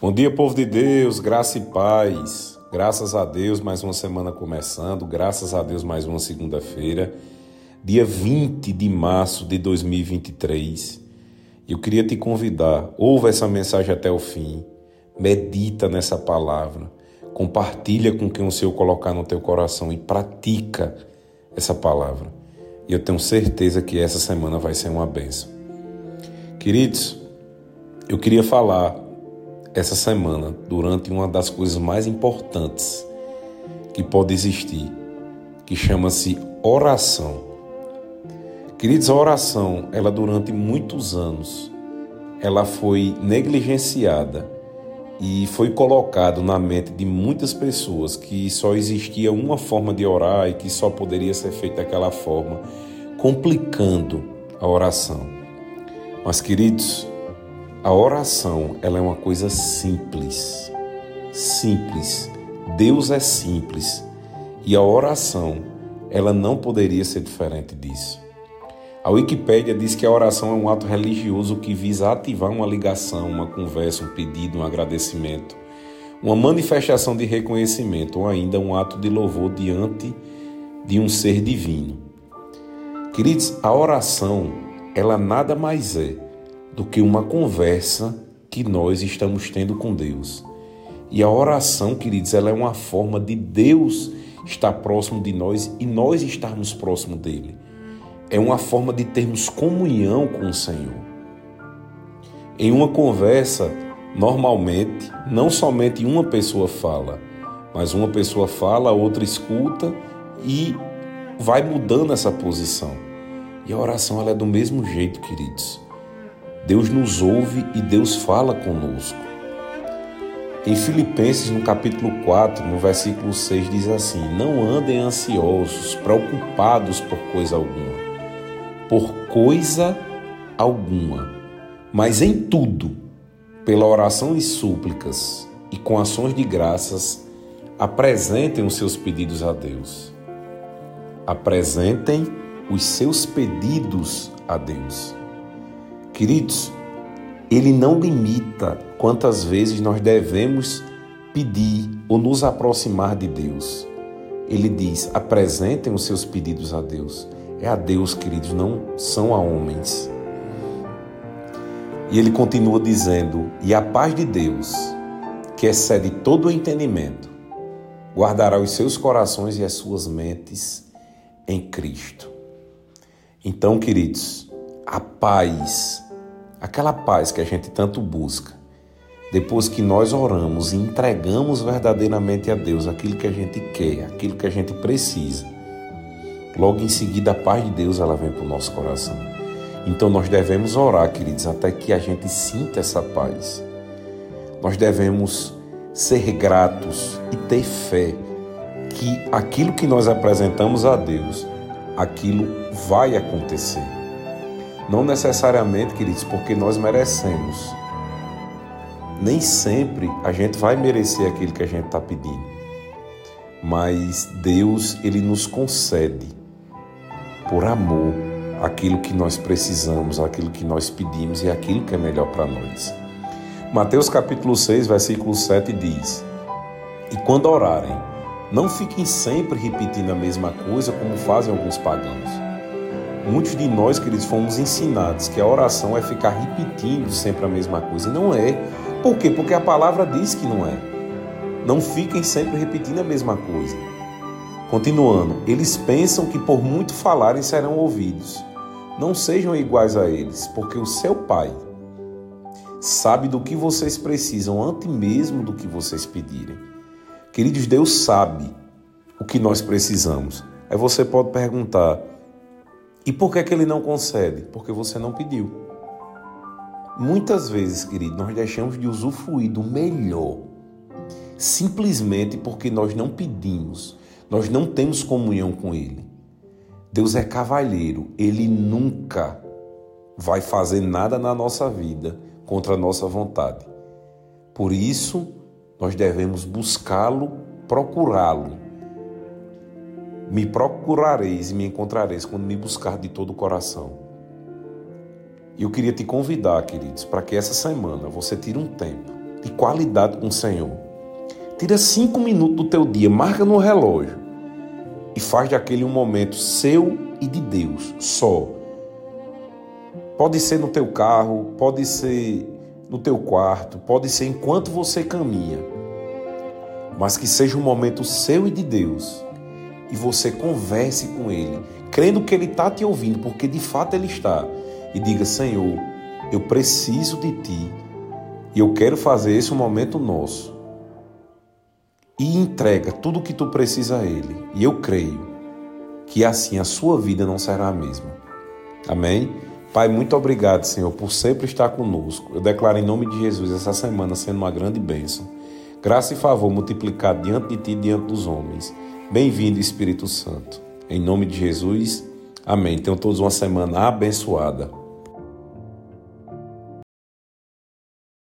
Bom dia, povo de Deus, graça e paz. Graças a Deus, mais uma semana começando. Graças a Deus, mais uma segunda-feira, dia 20 de março de 2023. Eu queria te convidar, ouve essa mensagem até o fim, medita nessa palavra, compartilha com quem o Senhor colocar no teu coração e pratica essa palavra. E eu tenho certeza que essa semana vai ser uma benção. Queridos, eu queria falar essa semana durante uma das coisas mais importantes que pode existir, que chama-se oração. Queridos, a oração, ela durante muitos anos, ela foi negligenciada e foi colocado na mente de muitas pessoas que só existia uma forma de orar e que só poderia ser feita daquela forma, complicando a oração. Mas, queridos, a oração, ela é uma coisa simples. Simples. Deus é simples. E a oração, ela não poderia ser diferente disso. A Wikipédia diz que a oração é um ato religioso que visa ativar uma ligação, uma conversa, um pedido, um agradecimento, uma manifestação de reconhecimento ou ainda um ato de louvor diante de um ser divino. Queridos, a oração, ela nada mais é do que uma conversa que nós estamos tendo com Deus. E a oração, queridos, ela é uma forma de Deus estar próximo de nós e nós estarmos próximo dele. É uma forma de termos comunhão com o Senhor. Em uma conversa, normalmente, não somente uma pessoa fala, mas uma pessoa fala, a outra escuta e vai mudando essa posição. E a oração ela é do mesmo jeito, queridos. Deus nos ouve e Deus fala conosco. Em Filipenses, no capítulo 4, no versículo 6, diz assim: Não andem ansiosos, preocupados por coisa alguma, por coisa alguma, mas em tudo, pela oração e súplicas e com ações de graças, apresentem os seus pedidos a Deus. Apresentem os seus pedidos a Deus. Queridos, ele não limita quantas vezes nós devemos pedir ou nos aproximar de Deus. Ele diz: apresentem os seus pedidos a Deus. É a Deus, queridos, não são a homens. E ele continua dizendo: E a paz de Deus, que excede todo o entendimento, guardará os seus corações e as suas mentes em Cristo. Então, queridos, a paz aquela paz que a gente tanto busca, depois que nós oramos e entregamos verdadeiramente a Deus aquilo que a gente quer, aquilo que a gente precisa, logo em seguida a paz de Deus ela vem para o nosso coração. Então nós devemos orar, queridos, até que a gente sinta essa paz. Nós devemos ser gratos e ter fé que aquilo que nós apresentamos a Deus, aquilo vai acontecer. Não necessariamente, queridos, porque nós merecemos. Nem sempre a gente vai merecer aquilo que a gente está pedindo. Mas Deus, Ele nos concede, por amor, aquilo que nós precisamos, aquilo que nós pedimos e aquilo que é melhor para nós. Mateus capítulo 6, versículo 7 diz: E quando orarem, não fiquem sempre repetindo a mesma coisa como fazem alguns pagãos Muitos de nós, queridos, fomos ensinados que a oração é ficar repetindo sempre a mesma coisa. E não é. Por quê? Porque a palavra diz que não é. Não fiquem sempre repetindo a mesma coisa. Continuando, eles pensam que por muito falarem serão ouvidos. Não sejam iguais a eles, porque o seu Pai sabe do que vocês precisam antes mesmo do que vocês pedirem. Queridos, Deus sabe o que nós precisamos. Aí você pode perguntar: e por que, que ele não concede? Porque você não pediu. Muitas vezes, querido, nós deixamos de usufruir do melhor simplesmente porque nós não pedimos, nós não temos comunhão com Ele. Deus é cavalheiro, Ele nunca vai fazer nada na nossa vida contra a nossa vontade. Por isso, nós devemos buscá-lo, procurá-lo me procurareis e me encontrareis quando me buscar de todo o coração. E eu queria te convidar, queridos, para que essa semana você tire um tempo de qualidade com o Senhor. Tira cinco minutos do teu dia, marca no relógio e faz daquele um momento seu e de Deus só. Pode ser no teu carro, pode ser no teu quarto, pode ser enquanto você caminha, mas que seja um momento seu e de Deus e você converse com Ele, crendo que Ele está te ouvindo, porque de fato Ele está, e diga: Senhor, eu preciso de Ti e eu quero fazer esse momento nosso. E entrega tudo o que tu precisa a Ele, e eu creio que assim a sua vida não será a mesma. Amém? Pai, muito obrigado, Senhor, por sempre estar conosco. Eu declaro em nome de Jesus essa semana sendo uma grande bênção. Graça e favor multiplicado diante de ti e diante dos homens. Bem-vindo, Espírito Santo. Em nome de Jesus, amém. Tenham todos uma semana abençoada.